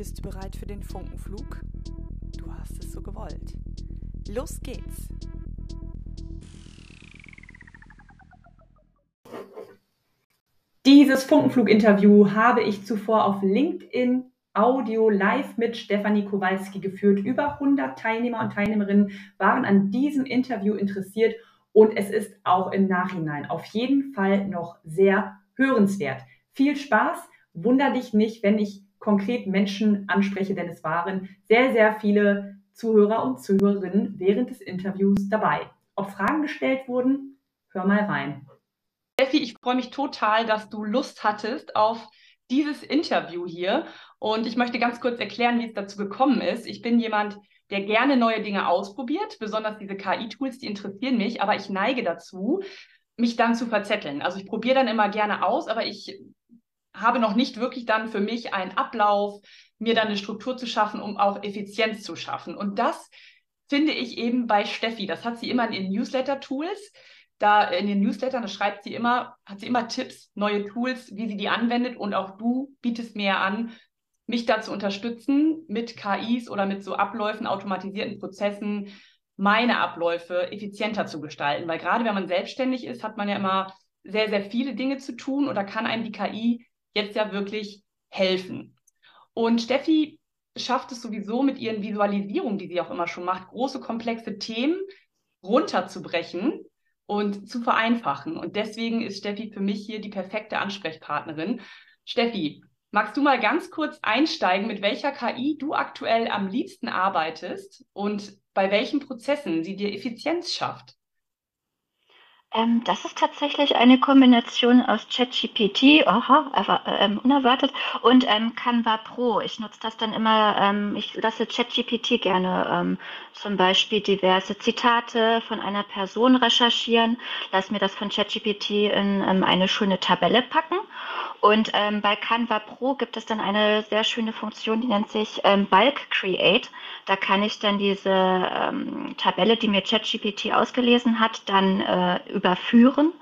Bist du bereit für den Funkenflug? Du hast es so gewollt. Los geht's! Dieses Funkenflug-Interview habe ich zuvor auf LinkedIn Audio live mit Stefanie Kowalski geführt. Über 100 Teilnehmer und Teilnehmerinnen waren an diesem Interview interessiert und es ist auch im Nachhinein auf jeden Fall noch sehr hörenswert. Viel Spaß, wunder dich nicht, wenn ich konkret Menschen anspreche, denn es waren sehr, sehr viele Zuhörer und Zuhörerinnen während des Interviews dabei. Ob Fragen gestellt wurden, hör mal rein. Steffi, ich freue mich total, dass du Lust hattest auf dieses Interview hier. Und ich möchte ganz kurz erklären, wie es dazu gekommen ist. Ich bin jemand, der gerne neue Dinge ausprobiert, besonders diese KI-Tools, die interessieren mich, aber ich neige dazu, mich dann zu verzetteln. Also ich probiere dann immer gerne aus, aber ich habe noch nicht wirklich dann für mich einen Ablauf, mir dann eine Struktur zu schaffen, um auch Effizienz zu schaffen. Und das finde ich eben bei Steffi. Das hat sie immer in ihren Newsletter-Tools. Da in den Newslettern, da schreibt sie immer, hat sie immer Tipps, neue Tools, wie sie die anwendet. Und auch du bietest mir an, mich da zu unterstützen mit KIs oder mit so Abläufen, automatisierten Prozessen, meine Abläufe effizienter zu gestalten. Weil gerade wenn man selbstständig ist, hat man ja immer sehr, sehr viele Dinge zu tun oder kann einem die KI jetzt ja wirklich helfen. Und Steffi schafft es sowieso mit ihren Visualisierungen, die sie auch immer schon macht, große, komplexe Themen runterzubrechen und zu vereinfachen. Und deswegen ist Steffi für mich hier die perfekte Ansprechpartnerin. Steffi, magst du mal ganz kurz einsteigen, mit welcher KI du aktuell am liebsten arbeitest und bei welchen Prozessen sie dir Effizienz schafft? Ähm, das ist tatsächlich eine Kombination aus ChatGPT, aha, ähm, unerwartet, und ähm, Canva Pro. Ich nutze das dann immer, ähm, ich lasse ChatGPT gerne ähm, zum Beispiel diverse Zitate von einer Person recherchieren, lasse mir das von ChatGPT in ähm, eine schöne Tabelle packen und ähm, bei Canva Pro gibt es dann eine sehr schöne Funktion, die nennt sich ähm, Bulk Create. Da kann ich dann diese ähm, Tabelle, die mir ChatGPT ausgelesen hat, dann äh, überführen.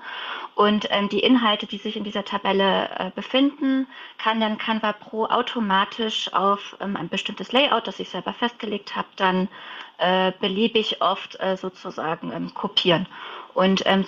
Und ähm, die Inhalte, die sich in dieser Tabelle äh, befinden, kann dann Canva Pro automatisch auf ähm, ein bestimmtes Layout, das ich selber festgelegt habe, dann äh, beliebig oft äh, sozusagen ähm, kopieren. Und ähm,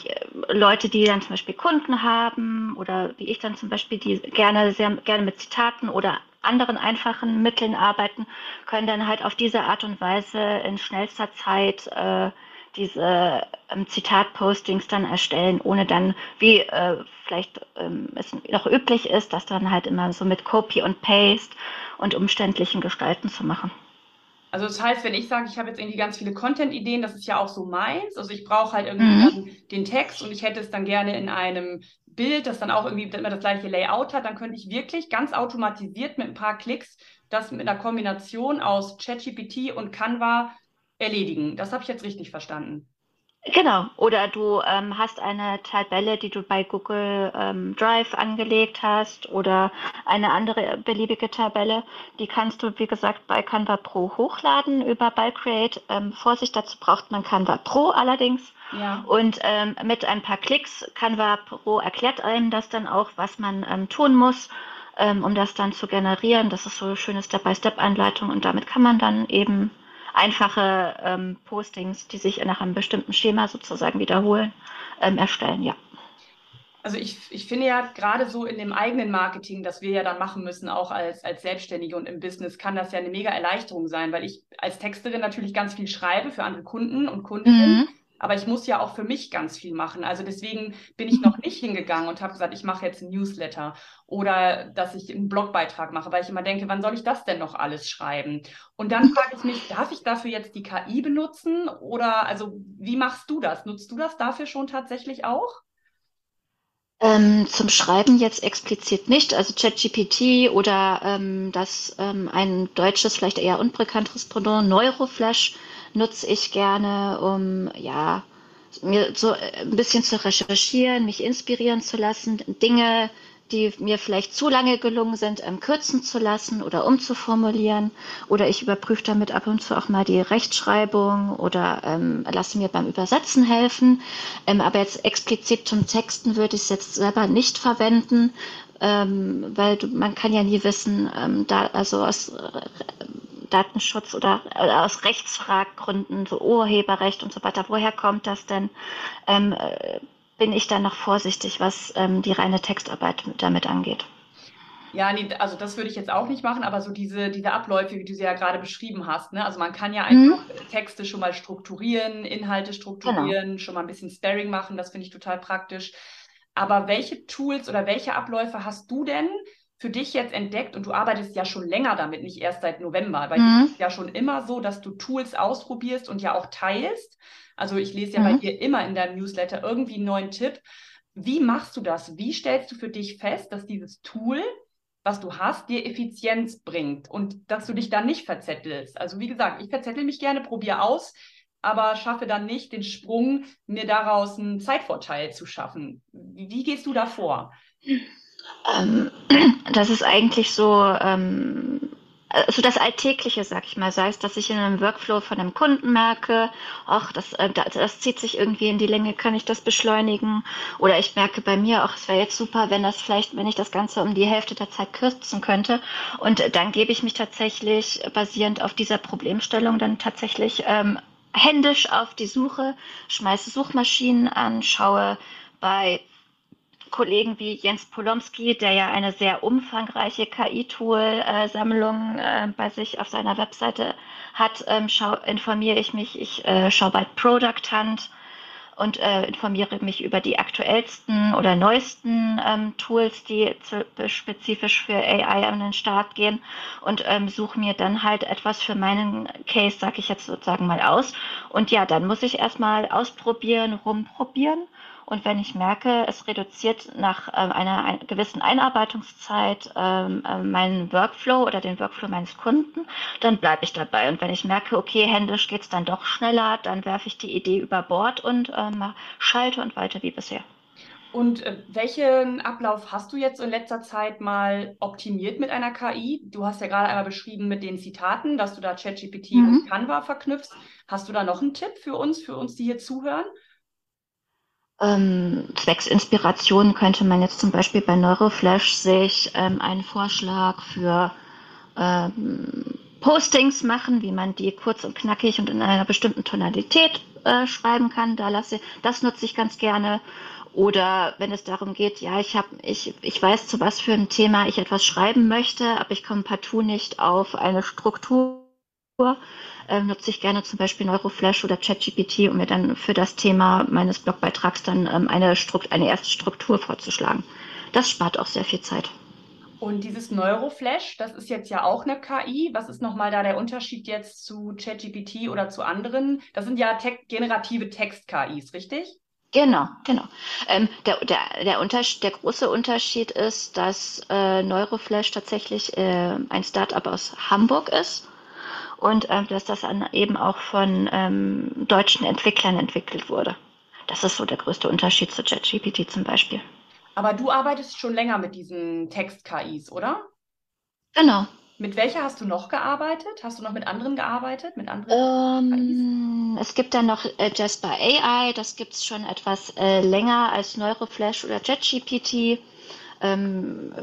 Leute, die dann zum Beispiel Kunden haben oder wie ich dann zum Beispiel, die gerne sehr gerne mit Zitaten oder anderen einfachen Mitteln arbeiten, können dann halt auf diese Art und Weise in schnellster Zeit äh, diese ähm, Zitat-Postings dann erstellen, ohne dann, wie äh, vielleicht ähm, es noch üblich ist, das dann halt immer so mit Copy und Paste und umständlichen Gestalten zu machen. Also das heißt, wenn ich sage, ich habe jetzt irgendwie ganz viele Content-Ideen, das ist ja auch so meins. Also ich brauche halt irgendwie mhm. den Text und ich hätte es dann gerne in einem Bild, das dann auch irgendwie immer das gleiche Layout hat, dann könnte ich wirklich ganz automatisiert mit ein paar Klicks das mit einer Kombination aus ChatGPT und Canva erledigen. Das habe ich jetzt richtig verstanden. Genau, oder du ähm, hast eine Tabelle, die du bei Google ähm, Drive angelegt hast oder eine andere beliebige Tabelle, die kannst du, wie gesagt, bei Canva Pro hochladen über Bulk Ähm, Vorsicht, dazu braucht man Canva Pro allerdings. Ja. Und ähm, mit ein paar Klicks, Canva Pro erklärt einem das dann auch, was man ähm, tun muss, ähm, um das dann zu generieren. Das ist so eine schöne Step-by-Step-Anleitung und damit kann man dann eben einfache ähm, Postings, die sich nach einem bestimmten Schema sozusagen wiederholen, ähm, erstellen, ja. Also ich, ich finde ja gerade so in dem eigenen Marketing, das wir ja dann machen müssen, auch als, als Selbstständige und im Business, kann das ja eine mega Erleichterung sein, weil ich als Texterin natürlich ganz viel schreibe für andere Kunden und Kundinnen. Mhm aber ich muss ja auch für mich ganz viel machen. Also deswegen bin ich noch nicht hingegangen und habe gesagt, ich mache jetzt ein Newsletter oder dass ich einen Blogbeitrag mache, weil ich immer denke, wann soll ich das denn noch alles schreiben? Und dann frage ich mich, darf ich dafür jetzt die KI benutzen oder also wie machst du das? Nutzt du das dafür schon tatsächlich auch? Ähm, zum Schreiben jetzt explizit nicht, also ChatGPT oder ähm, das ähm, ein deutsches, vielleicht eher unbekannteres Pendant, Neuroflash nutze ich gerne, um ja mir so ein bisschen zu recherchieren, mich inspirieren zu lassen, Dinge, die mir vielleicht zu lange gelungen sind, ähm, kürzen zu lassen oder umzuformulieren. Oder ich überprüfe damit ab und zu auch mal die Rechtschreibung oder ähm, lasse mir beim Übersetzen helfen. Ähm, aber jetzt explizit zum Texten würde ich es jetzt selber nicht verwenden, ähm, weil du, man kann ja nie wissen, ähm, da, also aus äh, Datenschutz oder, oder aus Rechtsfraggründen, so Urheberrecht und so weiter, woher kommt das denn? Ähm, äh, bin ich dann noch vorsichtig, was ähm, die reine Textarbeit damit angeht. Ja, nee, also das würde ich jetzt auch nicht machen, aber so diese, diese Abläufe, wie du sie ja gerade beschrieben hast, ne? Also man kann ja einfach mhm. Texte schon mal strukturieren, Inhalte strukturieren, genau. schon mal ein bisschen Sparing machen, das finde ich total praktisch. Aber welche Tools oder welche Abläufe hast du denn für dich jetzt entdeckt und du arbeitest ja schon länger damit, nicht erst seit November. Bei mhm. es ja schon immer so, dass du Tools ausprobierst und ja auch teilst. Also ich lese ja mhm. bei dir immer in deinem Newsletter irgendwie einen neuen Tipp. Wie machst du das? Wie stellst du für dich fest, dass dieses Tool, was du hast, dir Effizienz bringt und dass du dich dann nicht verzettelst? Also wie gesagt, ich verzettel mich gerne, probiere aus, aber schaffe dann nicht den Sprung, mir daraus einen Zeitvorteil zu schaffen. Wie, wie gehst du da vor? Ähm, das ist eigentlich so, ähm, also das Alltägliche, sag ich mal, sei es, dass ich in einem Workflow von einem Kunden merke, ach, das, äh, das, das, zieht sich irgendwie in die Länge, kann ich das beschleunigen? Oder ich merke bei mir, ach, es wäre jetzt super, wenn das vielleicht, wenn ich das Ganze um die Hälfte der Zeit kürzen könnte. Und dann gebe ich mich tatsächlich basierend auf dieser Problemstellung dann tatsächlich ähm, händisch auf die Suche, schmeiße Suchmaschinen an, schaue bei Kollegen wie Jens Polomski, der ja eine sehr umfangreiche KI-Tool-Sammlung äh, bei sich auf seiner Webseite hat, ähm, schau, informiere ich mich. Ich äh, schaue bei Product Hunt und äh, informiere mich über die aktuellsten oder neuesten ähm, Tools, die spezifisch für AI an den Start gehen und ähm, suche mir dann halt etwas für meinen Case, sage ich jetzt sozusagen mal aus. Und ja, dann muss ich erstmal ausprobieren, rumprobieren und wenn ich merke, es reduziert nach ähm, einer ein, gewissen Einarbeitungszeit ähm, äh, meinen Workflow oder den Workflow meines Kunden, dann bleibe ich dabei. Und wenn ich merke, okay, händisch geht es dann doch schneller, dann werfe ich die Idee über Bord und ähm, schalte und weiter wie bisher. Und äh, welchen Ablauf hast du jetzt in letzter Zeit mal optimiert mit einer KI? Du hast ja gerade einmal beschrieben mit den Zitaten, dass du da ChatGPT mhm. und Canva verknüpfst. Hast du da noch einen Tipp für uns, für uns, die hier zuhören? Ähm, zwecks Inspiration könnte man jetzt zum Beispiel bei Neuroflash sich ähm, einen Vorschlag für ähm, Postings machen, wie man die kurz und knackig und in einer bestimmten Tonalität äh, schreiben kann. Da lasse, das nutze ich ganz gerne. Oder wenn es darum geht, ja, ich habe, ich, ich weiß, zu was für ein Thema ich etwas schreiben möchte, aber ich komme partout nicht auf eine Struktur äh, nutze ich gerne zum Beispiel Neuroflash oder ChatGPT, um mir dann für das Thema meines Blogbeitrags dann ähm, eine, Strukt eine erste Struktur vorzuschlagen. Das spart auch sehr viel Zeit. Und dieses Neuroflash, das ist jetzt ja auch eine KI. Was ist nochmal da der Unterschied jetzt zu ChatGPT oder zu anderen? Das sind ja te generative Text-KIs, richtig? Genau, genau. Ähm, der, der, der, der große Unterschied ist, dass äh, Neuroflash tatsächlich äh, ein Startup aus Hamburg ist und ähm, dass das dann eben auch von ähm, deutschen Entwicklern entwickelt wurde. Das ist so der größte Unterschied zu ChatGPT zum Beispiel. Aber du arbeitest schon länger mit diesen Text-KIs, oder? Genau. Mit welcher hast du noch gearbeitet? Hast du noch mit anderen gearbeitet? Mit anderen ähm, es gibt dann noch äh, Jasper AI, das gibt es schon etwas äh, länger als Neuroflash oder ChatGPT. Ähm,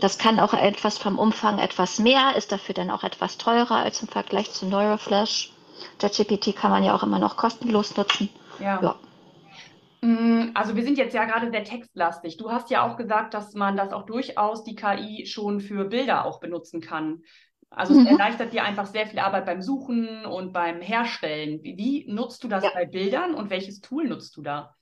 das kann auch etwas vom Umfang etwas mehr, ist dafür dann auch etwas teurer als im Vergleich zu Neuroflash. ChatGPT kann man ja auch immer noch kostenlos nutzen. Ja. ja. Mm, also wir sind jetzt ja gerade sehr textlastig. Du hast ja auch gesagt, dass man das auch durchaus die KI schon für Bilder auch benutzen kann. Also mhm. es erleichtert dir einfach sehr viel Arbeit beim Suchen und beim Herstellen. Wie, wie nutzt du das ja. bei Bildern und welches Tool nutzt du da?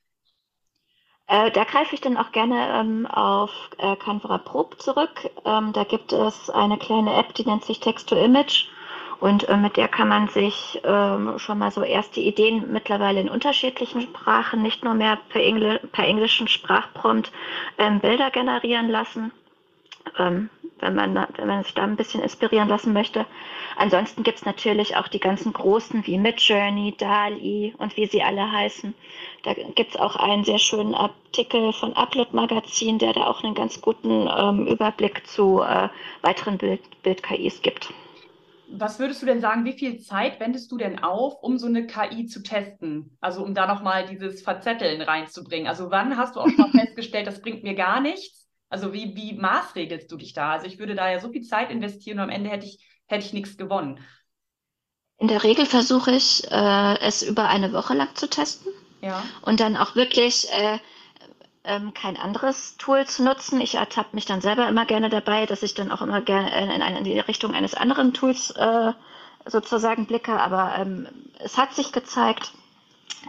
Äh, da greife ich dann auch gerne ähm, auf äh, Canva Probe zurück. Ähm, da gibt es eine kleine App, die nennt sich Text-to-Image. Und äh, mit der kann man sich ähm, schon mal so erste Ideen mittlerweile in unterschiedlichen Sprachen, nicht nur mehr per, Engl per englischen Sprachprompt, ähm, Bilder generieren lassen. Wenn man, wenn man sich da ein bisschen inspirieren lassen möchte. Ansonsten gibt es natürlich auch die ganzen großen wie Midjourney, DALI und wie sie alle heißen. Da gibt es auch einen sehr schönen Artikel von Upload Magazin, der da auch einen ganz guten ähm, Überblick zu äh, weiteren Bild-KIs Bild gibt. Was würdest du denn sagen, wie viel Zeit wendest du denn auf, um so eine KI zu testen? Also um da nochmal dieses Verzetteln reinzubringen. Also wann hast du auch mal festgestellt, das bringt mir gar nichts? Also wie, wie maßregelst du dich da? Also ich würde da ja so viel Zeit investieren und am Ende hätte ich, hätte ich nichts gewonnen. In der Regel versuche ich, äh, es über eine Woche lang zu testen. Ja. Und dann auch wirklich äh, ähm, kein anderes Tool zu nutzen. Ich ertappe mich dann selber immer gerne dabei, dass ich dann auch immer gerne in, in, in die Richtung eines anderen Tools äh, sozusagen blicke. Aber ähm, es hat sich gezeigt,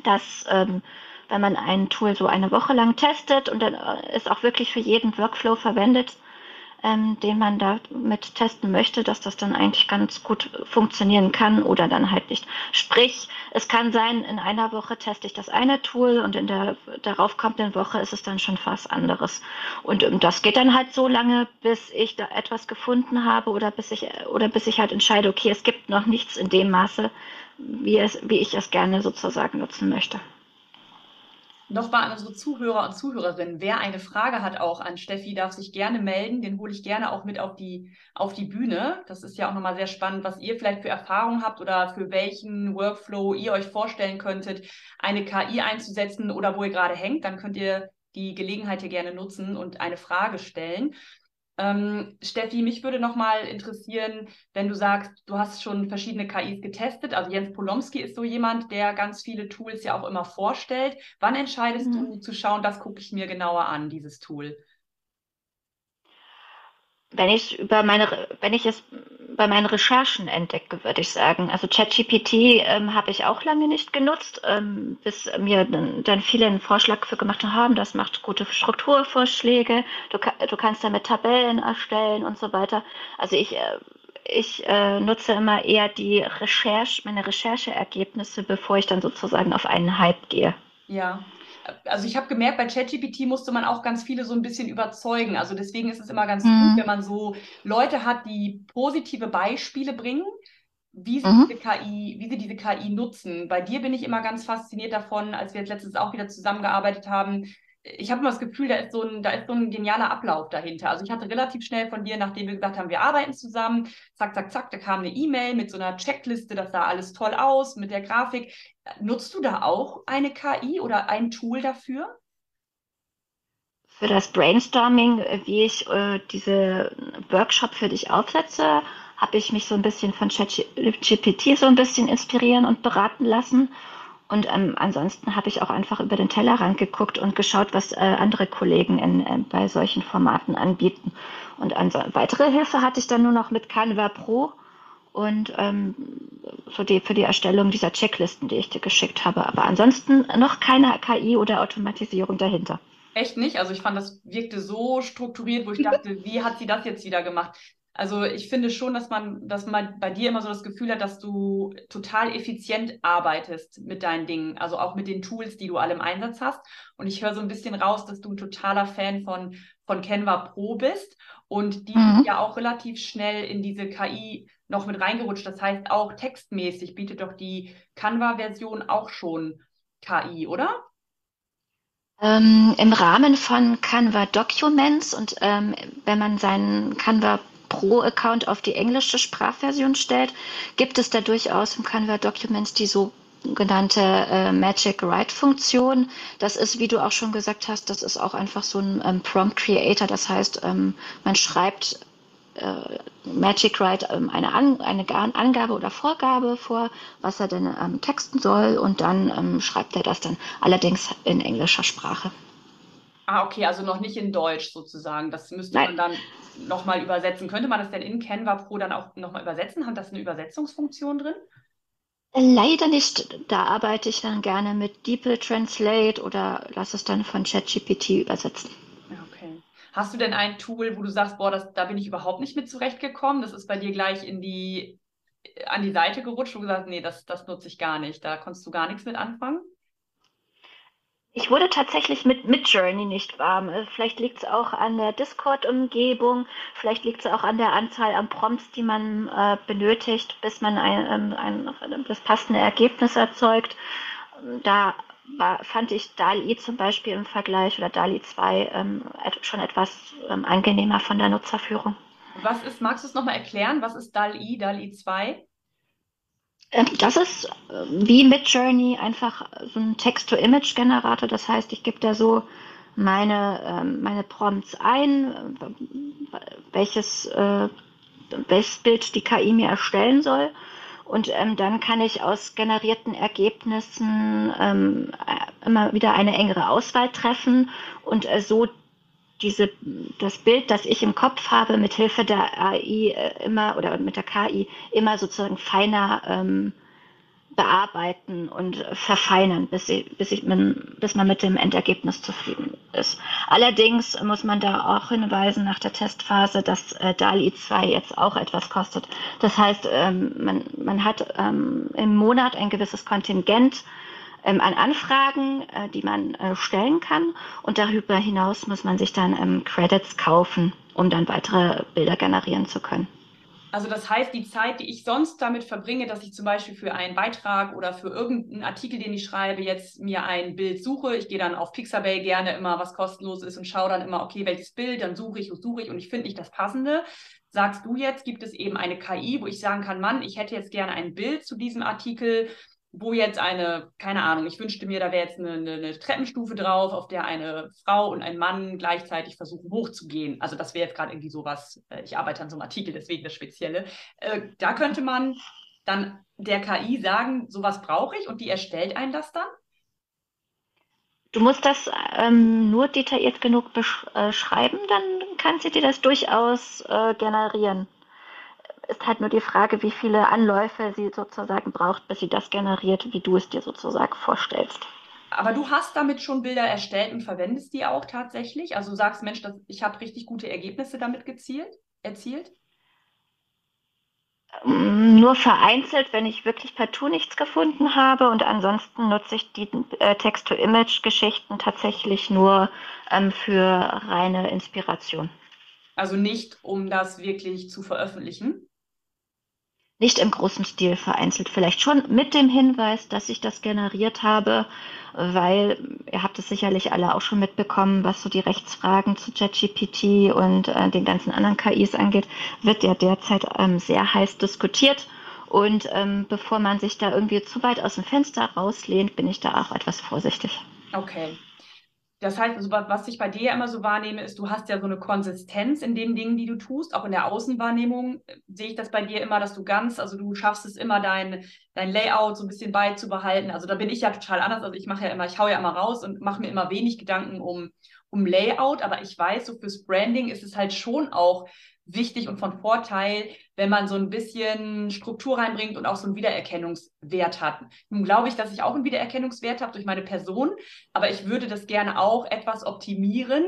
dass ähm, wenn man ein Tool so eine Woche lang testet und dann äh, es auch wirklich für jeden Workflow verwendet, ähm, den man damit testen möchte, dass das dann eigentlich ganz gut funktionieren kann oder dann halt nicht. Sprich, es kann sein, in einer Woche teste ich das eine Tool und in der daraufkommenden Woche ist es dann schon fast anderes. Und ähm, das geht dann halt so lange, bis ich da etwas gefunden habe oder bis ich oder bis ich halt entscheide, okay, es gibt noch nichts in dem Maße, wie, es, wie ich es gerne sozusagen nutzen möchte. Nochmal an unsere Zuhörer und Zuhörerinnen. Wer eine Frage hat auch an Steffi, darf sich gerne melden. Den hole ich gerne auch mit auf die, auf die Bühne. Das ist ja auch nochmal sehr spannend, was ihr vielleicht für Erfahrungen habt oder für welchen Workflow ihr euch vorstellen könntet, eine KI einzusetzen oder wo ihr gerade hängt. Dann könnt ihr die Gelegenheit hier gerne nutzen und eine Frage stellen. Ähm, Steffi, mich würde nochmal interessieren, wenn du sagst, du hast schon verschiedene KIs getestet. Also Jens Polomski ist so jemand, der ganz viele Tools ja auch immer vorstellt. Wann entscheidest mhm. du zu schauen, das gucke ich mir genauer an, dieses Tool? Wenn ich über meine, wenn ich es bei meinen Recherchen entdecke, würde ich sagen. Also ChatGPT ähm, habe ich auch lange nicht genutzt, ähm, bis mir dann, viele einen Vorschlag für gemacht haben, das macht gute Strukturvorschläge, du, du kannst damit Tabellen erstellen und so weiter. Also ich, äh, ich äh, nutze immer eher die Recherche, meine Rechercheergebnisse, bevor ich dann sozusagen auf einen Hype gehe. Ja, also ich habe gemerkt, bei ChatGPT musste man auch ganz viele so ein bisschen überzeugen. Also deswegen ist es immer ganz mhm. gut, wenn man so Leute hat, die positive Beispiele bringen, wie sie, mhm. diese KI, wie sie diese KI nutzen. Bei dir bin ich immer ganz fasziniert davon, als wir jetzt letztens auch wieder zusammengearbeitet haben, ich habe immer das Gefühl, da ist, so ein, da ist so ein genialer Ablauf dahinter. Also ich hatte relativ schnell von dir, nachdem wir gesagt haben, wir arbeiten zusammen, zack, zack, zack, da kam eine E-Mail mit so einer Checkliste, das sah alles toll aus, mit der Grafik. Nutzt du da auch eine KI oder ein Tool dafür? Für das Brainstorming, wie ich äh, diese Workshop für dich aufsetze, habe ich mich so ein bisschen von ChatGPT so ein bisschen inspirieren und beraten lassen und ähm, ansonsten habe ich auch einfach über den Tellerrand geguckt und geschaut, was äh, andere Kollegen in, äh, bei solchen Formaten anbieten. Und weitere Hilfe hatte ich dann nur noch mit Canva Pro und ähm, für, die, für die Erstellung dieser Checklisten, die ich dir geschickt habe. Aber ansonsten noch keine KI oder Automatisierung dahinter. Echt nicht? Also ich fand, das wirkte so strukturiert, wo ich dachte, wie hat sie das jetzt wieder gemacht? Also ich finde schon, dass man, dass man bei dir immer so das Gefühl hat, dass du total effizient arbeitest mit deinen Dingen, also auch mit den Tools, die du alle im Einsatz hast. Und ich höre so ein bisschen raus, dass du ein totaler Fan von, von Canva Pro bist und die mhm. ja auch relativ schnell in diese KI noch mit reingerutscht. Das heißt, auch textmäßig bietet doch die Canva-Version auch schon KI, oder? Ähm, Im Rahmen von Canva Documents und ähm, wenn man seinen Canva Pro-Account auf die englische Sprachversion stellt, gibt es da durchaus im Canva Documents die sogenannte äh, Magic Write-Funktion. Das ist, wie du auch schon gesagt hast, das ist auch einfach so ein ähm, Prompt Creator. Das heißt, ähm, man schreibt äh, Magic Write ähm, eine, An eine Angabe oder Vorgabe vor, was er denn ähm, texten soll und dann ähm, schreibt er das dann allerdings in englischer Sprache. Ah, okay, also noch nicht in Deutsch sozusagen. Das müsste Nein. man dann nochmal übersetzen. Könnte man das denn in Canva Pro dann auch nochmal übersetzen? Hat das eine Übersetzungsfunktion drin? Leider nicht. Da arbeite ich dann gerne mit DeepL Translate oder lasse es dann von ChatGPT übersetzen. Okay. Hast du denn ein Tool, wo du sagst, boah, das, da bin ich überhaupt nicht mit zurechtgekommen? Das ist bei dir gleich in die, an die Seite gerutscht und gesagt, nee, das, das nutze ich gar nicht. Da konntest du gar nichts mit anfangen? Ich wurde tatsächlich mit Midjourney nicht warm. Äh, vielleicht liegt es auch an der Discord-Umgebung, vielleicht liegt es auch an der Anzahl an Prompts, die man äh, benötigt, bis man ein, ähm, ein, ein, das passende Ergebnis erzeugt. Da war, fand ich DALI zum Beispiel im Vergleich oder DALI 2 ähm, schon etwas ähm, angenehmer von der Nutzerführung. Was ist, magst du es nochmal erklären? Was ist DALI, DALI 2? Ähm, das ist ähm, wie mit Journey einfach so ein Text-to-Image-Generator. Das heißt, ich gebe da so meine, ähm, meine Prompts ein, welches, äh, welches Bild die KI mir erstellen soll. Und ähm, dann kann ich aus generierten Ergebnissen ähm, immer wieder eine engere Auswahl treffen und äh, so diese, das Bild, das ich im Kopf habe, mit Hilfe der AI äh, immer oder mit der KI immer sozusagen feiner ähm, bearbeiten und verfeinern, bis, ich, bis, ich, man, bis man mit dem Endergebnis zufrieden ist. Allerdings muss man da auch hinweisen nach der Testphase, dass äh, DALI 2 jetzt auch etwas kostet. Das heißt, ähm, man, man hat ähm, im Monat ein gewisses Kontingent an Anfragen, äh, die man äh, stellen kann und darüber hinaus muss man sich dann ähm, Credits kaufen, um dann weitere Bilder generieren zu können. Also das heißt, die Zeit, die ich sonst damit verbringe, dass ich zum Beispiel für einen Beitrag oder für irgendeinen Artikel, den ich schreibe, jetzt mir ein Bild suche. Ich gehe dann auf Pixabay gerne immer, was kostenlos ist und schaue dann immer, okay, welches Bild, dann suche ich und suche ich und ich finde nicht das Passende. Sagst du jetzt, gibt es eben eine KI, wo ich sagen kann, Mann, ich hätte jetzt gerne ein Bild zu diesem Artikel wo jetzt eine, keine Ahnung, ich wünschte mir, da wäre jetzt eine, eine, Treppenstufe drauf, auf der eine Frau und ein Mann gleichzeitig versuchen hochzugehen. Also das wäre jetzt gerade irgendwie sowas, äh, ich arbeite an so einem Artikel, deswegen das Spezielle. Äh, da könnte man dann der KI sagen, sowas brauche ich und die erstellt einen das dann? Du musst das ähm, nur detailliert genug beschreiben, dann kann sie dir das durchaus äh, generieren ist halt nur die Frage, wie viele Anläufe sie sozusagen braucht, bis sie das generiert, wie du es dir sozusagen vorstellst. Aber du hast damit schon Bilder erstellt und verwendest die auch tatsächlich? Also sagst, Mensch, das, ich habe richtig gute Ergebnisse damit gezielt, erzielt? Ähm, nur vereinzelt, wenn ich wirklich partout nichts gefunden habe. Und ansonsten nutze ich die äh, Text-to-Image-Geschichten tatsächlich nur ähm, für reine Inspiration. Also nicht, um das wirklich zu veröffentlichen? Nicht im großen Stil vereinzelt, vielleicht schon mit dem Hinweis, dass ich das generiert habe, weil ihr habt es sicherlich alle auch schon mitbekommen, was so die Rechtsfragen zu ChatGPT und äh, den ganzen anderen KIs angeht, wird ja derzeit ähm, sehr heiß diskutiert. Und ähm, bevor man sich da irgendwie zu weit aus dem Fenster rauslehnt, bin ich da auch etwas vorsichtig. Okay. Das heißt, also, was ich bei dir immer so wahrnehme, ist, du hast ja so eine Konsistenz in den Dingen, die du tust. Auch in der Außenwahrnehmung äh, sehe ich das bei dir immer, dass du ganz, also du schaffst es immer, dein, dein Layout so ein bisschen beizubehalten. Also da bin ich ja total anders. Also ich mache ja immer, ich haue ja immer raus und mache mir immer wenig Gedanken um, um Layout. Aber ich weiß, so fürs Branding ist es halt schon auch wichtig und von Vorteil, wenn man so ein bisschen Struktur reinbringt und auch so einen Wiedererkennungswert hat. Nun glaube ich, dass ich auch einen Wiedererkennungswert habe durch meine Person, aber ich würde das gerne auch etwas optimieren.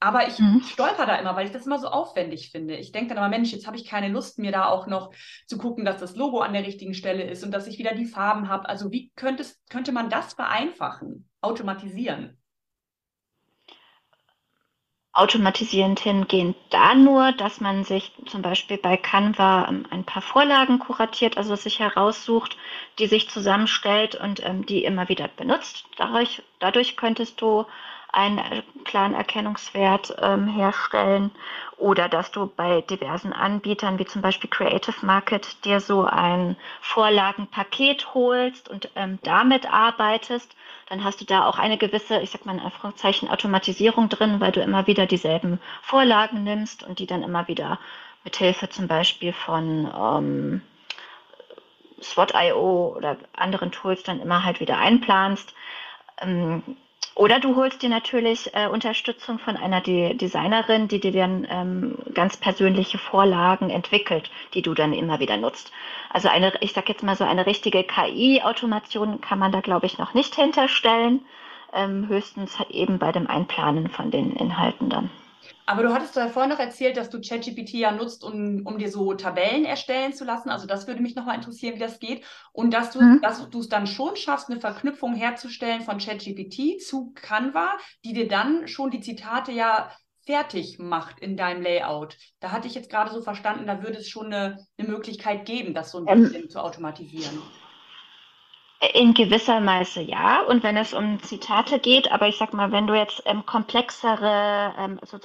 Aber ich mhm. stolper da immer, weil ich das immer so aufwendig finde. Ich denke dann immer, Mensch, jetzt habe ich keine Lust, mir da auch noch zu gucken, dass das Logo an der richtigen Stelle ist und dass ich wieder die Farben habe. Also wie könnte man das vereinfachen, automatisieren? Automatisierend hingehen da nur, dass man sich zum Beispiel bei Canva ähm, ein paar Vorlagen kuratiert, also sich heraussucht, die sich zusammenstellt und ähm, die immer wieder benutzt. Dadurch, dadurch könntest du einen klaren Erkennungswert ähm, herstellen oder dass du bei diversen Anbietern wie zum Beispiel Creative Market dir so ein Vorlagenpaket holst und ähm, damit arbeitest, dann hast du da auch eine gewisse, ich sag mal in Anführungszeichen, Automatisierung drin, weil du immer wieder dieselben Vorlagen nimmst und die dann immer wieder mit Hilfe zum Beispiel von ähm, SWOT.io oder anderen Tools dann immer halt wieder einplanst. Ähm, oder du holst dir natürlich äh, Unterstützung von einer De Designerin, die dir dann ähm, ganz persönliche Vorlagen entwickelt, die du dann immer wieder nutzt. Also eine, ich sag jetzt mal so eine richtige KI-Automation kann man da, glaube ich, noch nicht hinterstellen. Ähm, höchstens eben bei dem Einplanen von den Inhalten dann. Aber du hattest vorhin noch erzählt, dass du ChatGPT ja nutzt, um, um dir so Tabellen erstellen zu lassen. Also das würde mich nochmal interessieren, wie das geht. Und dass du mhm. dass du es dann schon schaffst, eine Verknüpfung herzustellen von ChatGPT zu Canva, die dir dann schon die Zitate ja fertig macht in deinem Layout. Da hatte ich jetzt gerade so verstanden, da würde es schon eine, eine Möglichkeit geben, das so ein ähm, bisschen zu automatisieren. In gewisser Weise ja. Und wenn es um Zitate geht, aber ich sag mal, wenn du jetzt ähm, komplexere, ähm, so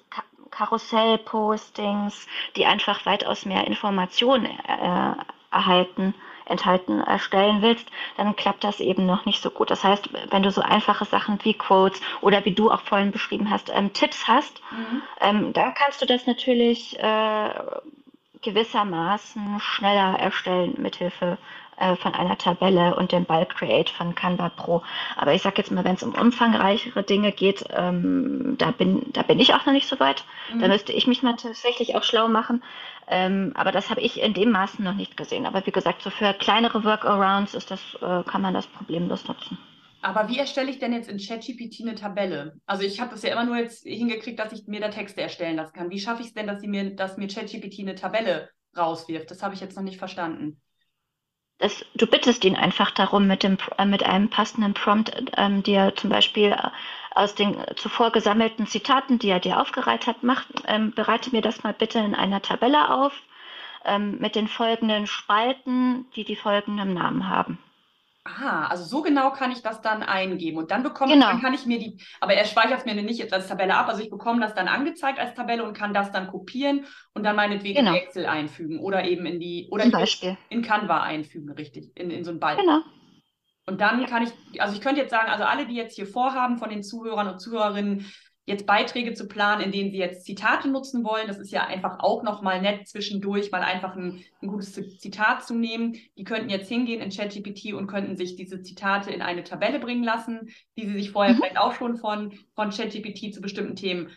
Karussell-Postings, die einfach weitaus mehr Informationen äh, erhalten, enthalten erstellen willst, dann klappt das eben noch nicht so gut. Das heißt, wenn du so einfache Sachen wie Quotes oder wie du auch vorhin beschrieben hast, ähm, Tipps hast, mhm. ähm, dann kannst du das natürlich äh, gewissermaßen schneller erstellen mithilfe äh, von einer Tabelle und dem Bulk Create von Canva Pro. Aber ich sage jetzt mal, wenn es um umfangreichere Dinge geht, ähm, da, bin, da bin ich auch noch nicht so weit. Mhm. Da müsste ich mich mal tatsächlich auch schlau machen. Ähm, aber das habe ich in dem Maßen noch nicht gesehen. Aber wie gesagt, so für kleinere Workarounds ist das, äh, kann man das problemlos nutzen. Aber wie erstelle ich denn jetzt in ChatGPT eine Tabelle? Also ich habe das ja immer nur jetzt hingekriegt, dass ich mir da Texte erstellen lassen kann. Wie schaffe ich es denn, dass, sie mir, dass mir ChatGPT eine Tabelle rauswirft? Das habe ich jetzt noch nicht verstanden das, du bittest ihn einfach darum, mit, dem, äh, mit einem passenden Prompt ähm, dir zum Beispiel äh, aus den zuvor gesammelten Zitaten, die er dir aufgereiht hat, macht, ähm, bereite mir das mal bitte in einer Tabelle auf ähm, mit den folgenden Spalten, die die folgenden Namen haben. Ah, also so genau kann ich das dann eingeben und dann bekomme genau. dann kann ich mir die, aber er speichert es mir nicht als Tabelle ab, also ich bekomme das dann angezeigt als Tabelle und kann das dann kopieren und dann meinetwegen genau. in Excel einfügen oder eben in die oder in, in Canva einfügen, richtig, in, in so einen Balken. Genau. Und dann kann ich, also ich könnte jetzt sagen, also alle, die jetzt hier vorhaben von den Zuhörern und Zuhörerinnen, jetzt Beiträge zu planen, in denen sie jetzt Zitate nutzen wollen. Das ist ja einfach auch nochmal nett zwischendurch, mal einfach ein, ein, gutes Zitat zu nehmen. Die könnten jetzt hingehen in ChatGPT und könnten sich diese Zitate in eine Tabelle bringen lassen, die sie sich vorher mhm. vielleicht auch schon von, von ChatGPT zu bestimmten Themen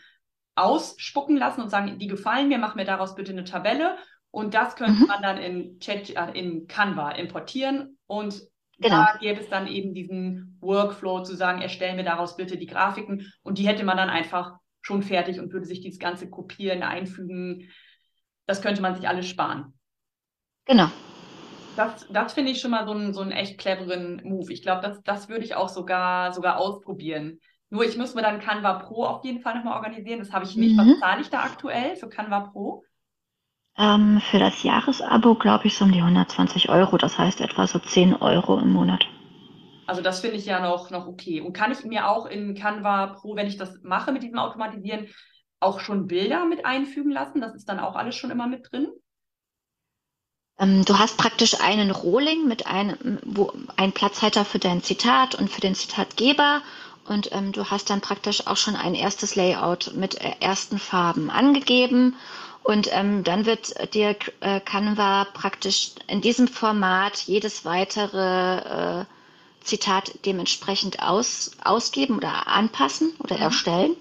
ausspucken lassen und sagen, die gefallen mir, mach mir daraus bitte eine Tabelle. Und das könnte mhm. man dann in, Chat, äh, in Canva importieren und Genau. Da gäbe es dann eben diesen Workflow zu sagen, erstellen wir daraus bitte die Grafiken und die hätte man dann einfach schon fertig und würde sich dieses ganze Kopieren, Einfügen, das könnte man sich alles sparen. Genau. Das, das finde ich schon mal so einen, so einen echt cleveren Move. Ich glaube, das, das würde ich auch sogar, sogar ausprobieren. Nur ich muss mir dann Canva Pro auf jeden Fall nochmal organisieren. Das habe ich nicht. Mhm. Was zahle ich da aktuell für Canva Pro? Ähm, für das Jahresabo glaube ich so um die 120 Euro, das heißt etwa so 10 Euro im Monat. Also das finde ich ja noch, noch okay. Und kann ich mir auch in Canva Pro, wenn ich das mache mit diesem Automatisieren, auch schon Bilder mit einfügen lassen? Das ist dann auch alles schon immer mit drin? Ähm, du hast praktisch einen Rohling mit einem, wo ein Platzhalter für dein Zitat und für den Zitatgeber und ähm, du hast dann praktisch auch schon ein erstes Layout mit äh, ersten Farben angegeben und ähm, dann wird dir äh, Canva praktisch in diesem Format jedes weitere äh, Zitat dementsprechend aus, ausgeben oder anpassen oder mhm. erstellen.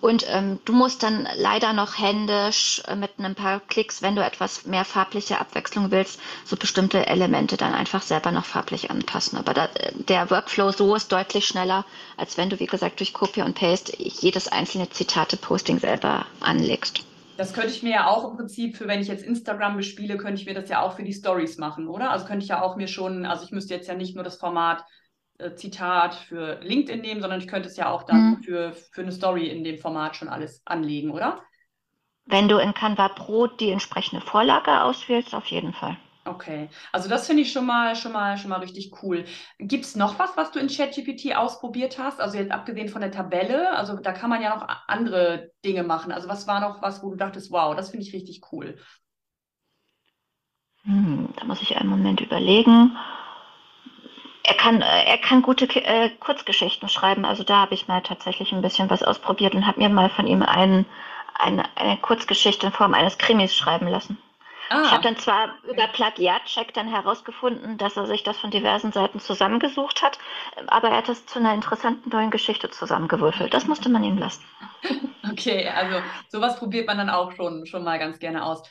Und ähm, du musst dann leider noch händisch äh, mit ein paar Klicks, wenn du etwas mehr farbliche Abwechslung willst, so bestimmte Elemente dann einfach selber noch farblich anpassen. Aber da, der Workflow so ist deutlich schneller, als wenn du, wie gesagt, durch Copy und Paste jedes einzelne Zitate-Posting selber anlegst. Das könnte ich mir ja auch im Prinzip für, wenn ich jetzt Instagram bespiele, könnte ich mir das ja auch für die Stories machen, oder? Also könnte ich ja auch mir schon, also ich müsste jetzt ja nicht nur das Format äh, Zitat für LinkedIn nehmen, sondern ich könnte es ja auch dann mhm. für, für eine Story in dem Format schon alles anlegen, oder? Wenn du in Canva Pro die entsprechende Vorlage auswählst, auf jeden Fall. Okay, also das finde ich schon mal, schon mal, schon mal richtig cool. Gibt es noch was, was du in ChatGPT ausprobiert hast? Also jetzt abgesehen von der Tabelle, also da kann man ja noch andere Dinge machen. Also was war noch was, wo du dachtest, wow, das finde ich richtig cool? Hm, da muss ich einen Moment überlegen. Er kann, äh, er kann gute äh, Kurzgeschichten schreiben. Also da habe ich mal tatsächlich ein bisschen was ausprobiert und habe mir mal von ihm einen, eine, eine Kurzgeschichte in Form eines Krimis schreiben lassen. Ah. Ich habe dann zwar über Plagiatcheck dann herausgefunden, dass er sich das von diversen Seiten zusammengesucht hat, aber er hat es zu einer interessanten neuen Geschichte zusammengewürfelt. Das musste man ihm lassen. Okay, also sowas probiert man dann auch schon, schon mal ganz gerne aus.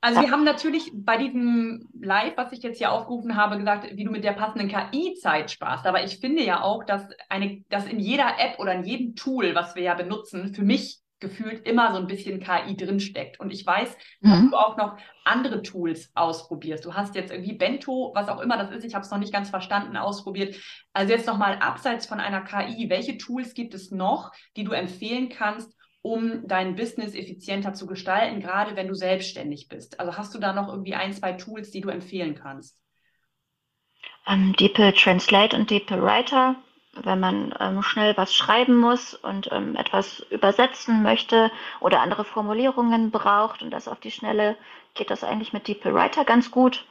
Also wir haben natürlich bei diesem Live, was ich jetzt hier aufgerufen habe, gesagt, wie du mit der passenden KI Zeit sparst. Aber ich finde ja auch, dass, eine, dass in jeder App oder in jedem Tool, was wir ja benutzen, für mich gefühlt immer so ein bisschen KI drinsteckt. Und ich weiß, dass mhm. du auch noch andere Tools ausprobierst. Du hast jetzt irgendwie Bento, was auch immer das ist, ich habe es noch nicht ganz verstanden, ausprobiert. Also jetzt nochmal abseits von einer KI, welche Tools gibt es noch, die du empfehlen kannst, um dein Business effizienter zu gestalten, gerade wenn du selbstständig bist? Also hast du da noch irgendwie ein, zwei Tools, die du empfehlen kannst? Um, ähm, DeepL Translate und DeepL Writer wenn man ähm, schnell was schreiben muss und ähm, etwas übersetzen möchte oder andere Formulierungen braucht und das auf die Schnelle, geht das eigentlich mit DeepL Writer ganz gut.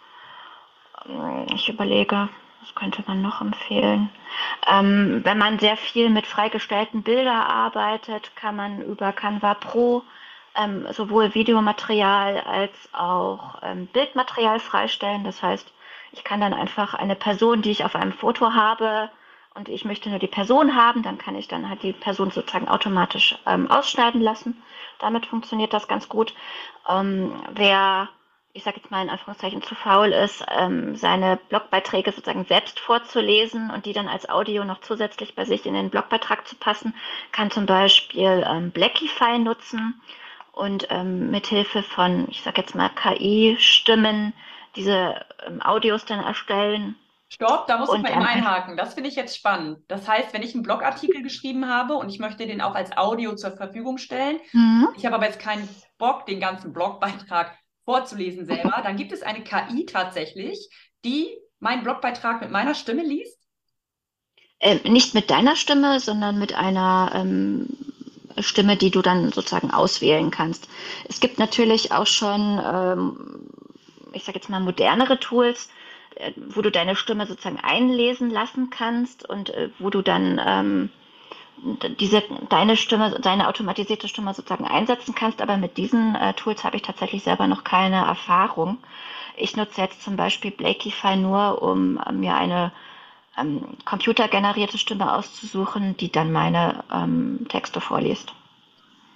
Ähm, ich überlege, was könnte man noch empfehlen? Ähm, wenn man sehr viel mit freigestellten Bildern arbeitet, kann man über Canva Pro ähm, sowohl Videomaterial als auch ähm, Bildmaterial freistellen. Das heißt, ich kann dann einfach eine Person, die ich auf einem Foto habe, und ich möchte nur die Person haben, dann kann ich dann halt die Person sozusagen automatisch ähm, ausschneiden lassen. Damit funktioniert das ganz gut. Ähm, wer ich sage jetzt mal in Anführungszeichen, zu faul ist, ähm, seine Blogbeiträge sozusagen selbst vorzulesen und die dann als Audio noch zusätzlich bei sich in den Blogbeitrag zu passen, kann zum Beispiel ähm, Blackify nutzen und ähm, mithilfe von, ich sage jetzt mal, KI-Stimmen diese ähm, Audios dann erstellen. Stopp, da muss und, ich mal eben einhaken. Das finde ich jetzt spannend. Das heißt, wenn ich einen Blogartikel geschrieben habe und ich möchte den auch als Audio zur Verfügung stellen, mhm. ich habe aber jetzt keinen Bock, den ganzen Blogbeitrag vorzulesen selber, dann gibt es eine KI tatsächlich, die meinen Blogbeitrag mit meiner Stimme liest? Ähm, nicht mit deiner Stimme, sondern mit einer ähm, Stimme, die du dann sozusagen auswählen kannst. Es gibt natürlich auch schon, ähm, ich sage jetzt mal, modernere Tools, wo du deine Stimme sozusagen einlesen lassen kannst und äh, wo du dann ähm, diese deine Stimme, deine automatisierte Stimme sozusagen einsetzen kannst, aber mit diesen äh, Tools habe ich tatsächlich selber noch keine Erfahrung. Ich nutze jetzt zum Beispiel Blakify nur, um äh, mir eine ähm, computergenerierte Stimme auszusuchen, die dann meine ähm, Texte vorliest.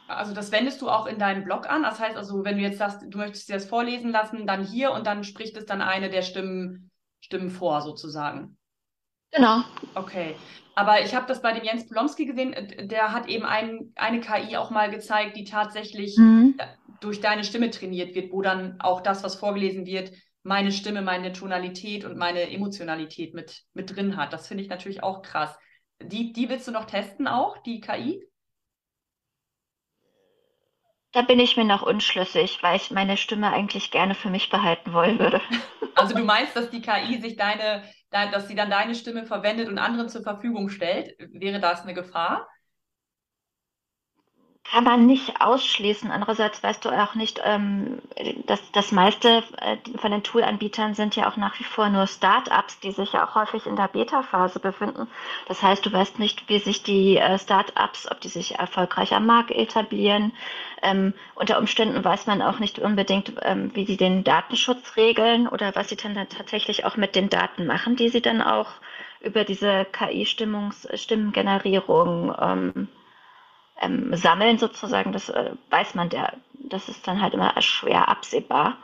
Also das wendest du auch in deinem Blog an. Das heißt also, wenn du jetzt sagst, du möchtest dir das vorlesen lassen, dann hier und dann spricht es dann eine der Stimmen, Stimmen vor sozusagen. Genau. Okay. Aber ich habe das bei dem Jens Polomski gesehen, äh, der hat eben ein, eine KI auch mal gezeigt, die tatsächlich mhm. durch deine Stimme trainiert wird, wo dann auch das, was vorgelesen wird, meine Stimme, meine Tonalität und meine Emotionalität mit, mit drin hat. Das finde ich natürlich auch krass. Die, die willst du noch testen auch, die KI? Da bin ich mir noch unschlüssig, weil ich meine Stimme eigentlich gerne für mich behalten wollen würde. Also du meinst, dass die KI sich deine dass sie dann deine Stimme verwendet und anderen zur Verfügung stellt. Wäre das eine Gefahr? Kann man nicht ausschließen. Andererseits weißt du auch nicht, ähm, dass das meiste äh, von den Toolanbietern sind ja auch nach wie vor nur Start-ups, die sich ja auch häufig in der Beta-Phase befinden. Das heißt, du weißt nicht, wie sich die äh, Start-ups, ob die sich erfolgreich am Markt etablieren. Ähm, unter Umständen weiß man auch nicht unbedingt, ähm, wie sie den Datenschutz regeln oder was sie dann, tatsächlich auch mit den Daten machen, die sie dann auch über diese KI-Stimmengenerierung ähm, ähm, sammeln sozusagen, das äh, weiß man, der, das ist dann halt immer schwer absehbar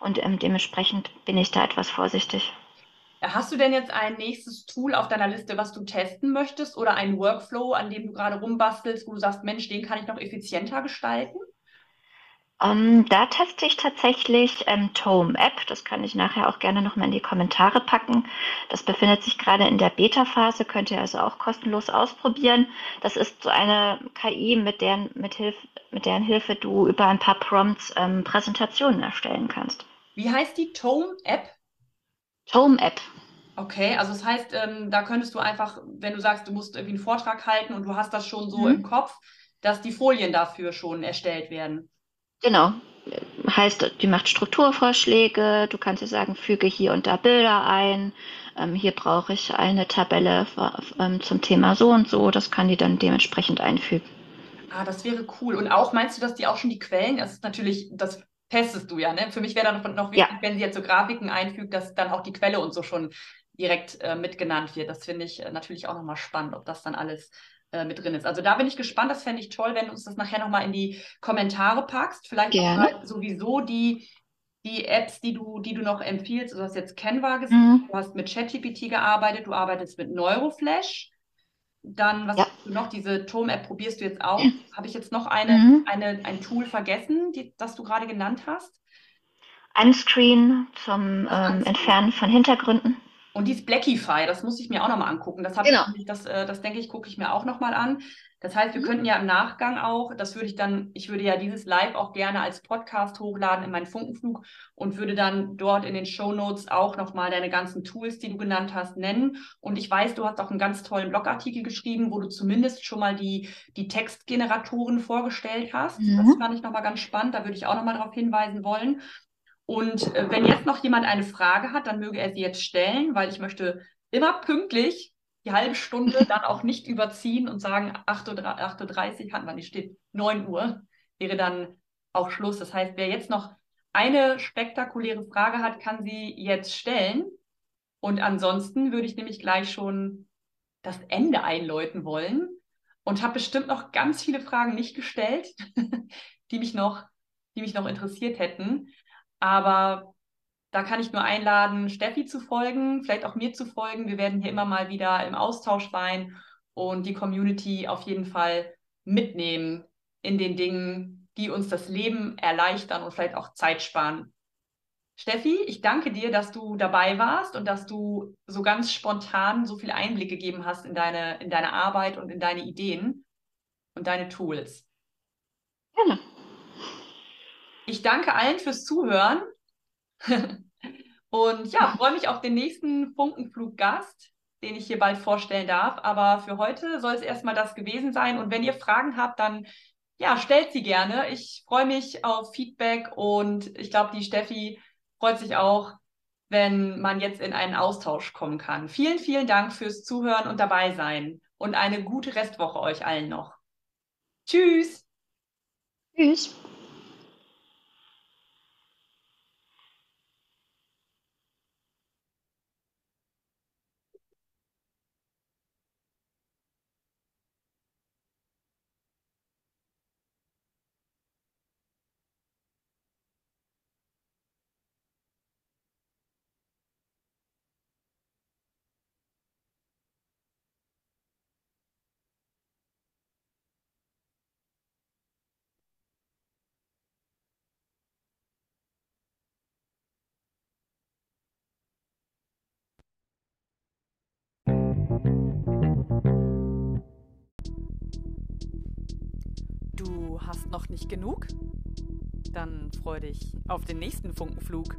und ähm, dementsprechend bin ich da etwas vorsichtig. Hast du denn jetzt ein nächstes Tool auf deiner Liste, was du testen möchtest oder einen Workflow, an dem du gerade rumbastelst, wo du sagst, Mensch, den kann ich noch effizienter gestalten? Ähm, da teste ich tatsächlich ähm, Tome App. Das kann ich nachher auch gerne nochmal in die Kommentare packen. Das befindet sich gerade in der Beta-Phase, könnt ihr also auch kostenlos ausprobieren. Das ist so eine KI, mit deren, mit Hilf, mit deren Hilfe du über ein paar Prompts ähm, Präsentationen erstellen kannst. Wie heißt die Tome App? Tome App. Okay, also das heißt, ähm, da könntest du einfach, wenn du sagst, du musst irgendwie einen Vortrag halten und du hast das schon so mhm. im Kopf, dass die Folien dafür schon erstellt werden. Genau. Heißt, die macht Strukturvorschläge, du kannst ihr sagen, füge hier und da Bilder ein, ähm, hier brauche ich eine Tabelle ähm, zum Thema so und so, das kann die dann dementsprechend einfügen. Ah, das wäre cool. Und auch meinst du, dass die auch schon die Quellen, das ist natürlich, das testest du ja, ne? Für mich wäre dann noch wichtig, ja. wenn sie jetzt so Grafiken einfügt, dass dann auch die Quelle und so schon direkt äh, mitgenannt wird. Das finde ich äh, natürlich auch nochmal spannend, ob das dann alles äh, mit drin ist. Also da bin ich gespannt. Das fände ich toll, wenn du uns das nachher nochmal in die Kommentare packst. Vielleicht Gerne. sowieso die, die Apps, die du, die du noch empfiehlst. Du hast jetzt Canva gesehen, mhm. du hast mit ChatGPT gearbeitet, du arbeitest mit Neuroflash. Dann, was ja. du noch? Diese Tome-App probierst du jetzt auch. Mhm. Habe ich jetzt noch eine, mhm. eine, ein Tool vergessen, die, das du gerade genannt hast? Unscreen zum ähm, Entfernen von Hintergründen. Und dies Blackify, das muss ich mir auch nochmal angucken. Das, genau. ich, das, äh, das denke ich, gucke ich mir auch nochmal an. Das heißt, wir mhm. könnten ja im Nachgang auch, das würde ich dann, ich würde ja dieses Live auch gerne als Podcast hochladen in meinen Funkenflug und würde dann dort in den Show Notes auch nochmal deine ganzen Tools, die du genannt hast, nennen. Und ich weiß, du hast auch einen ganz tollen Blogartikel geschrieben, wo du zumindest schon mal die, die Textgeneratoren vorgestellt hast. Mhm. Das fand ich nochmal ganz spannend. Da würde ich auch nochmal darauf hinweisen wollen. Und äh, wenn jetzt noch jemand eine Frage hat, dann möge er sie jetzt stellen, weil ich möchte immer pünktlich die halbe Stunde dann auch nicht überziehen und sagen, 8.30 Uhr hatten wir nicht, steht 9 Uhr, wäre dann auch Schluss. Das heißt, wer jetzt noch eine spektakuläre Frage hat, kann sie jetzt stellen. Und ansonsten würde ich nämlich gleich schon das Ende einläuten wollen und habe bestimmt noch ganz viele Fragen nicht gestellt, die mich noch, die mich noch interessiert hätten. Aber da kann ich nur einladen, Steffi zu folgen, vielleicht auch mir zu folgen. Wir werden hier immer mal wieder im Austausch sein und die Community auf jeden Fall mitnehmen in den Dingen, die uns das Leben erleichtern und vielleicht auch Zeit sparen. Steffi, ich danke dir, dass du dabei warst und dass du so ganz spontan so viel Einblick gegeben hast in deine, in deine Arbeit und in deine Ideen und deine Tools. Gerne. Ich danke allen fürs Zuhören und ja, freue mich auf den nächsten Funkenfluggast, den ich hier bald vorstellen darf. Aber für heute soll es erstmal das gewesen sein. Und wenn ihr Fragen habt, dann ja, stellt sie gerne. Ich freue mich auf Feedback und ich glaube, die Steffi freut sich auch, wenn man jetzt in einen Austausch kommen kann. Vielen, vielen Dank fürs Zuhören und dabei sein und eine gute Restwoche euch allen noch. Tschüss. Tschüss. Hast noch nicht genug? Dann freu dich auf den nächsten Funkenflug.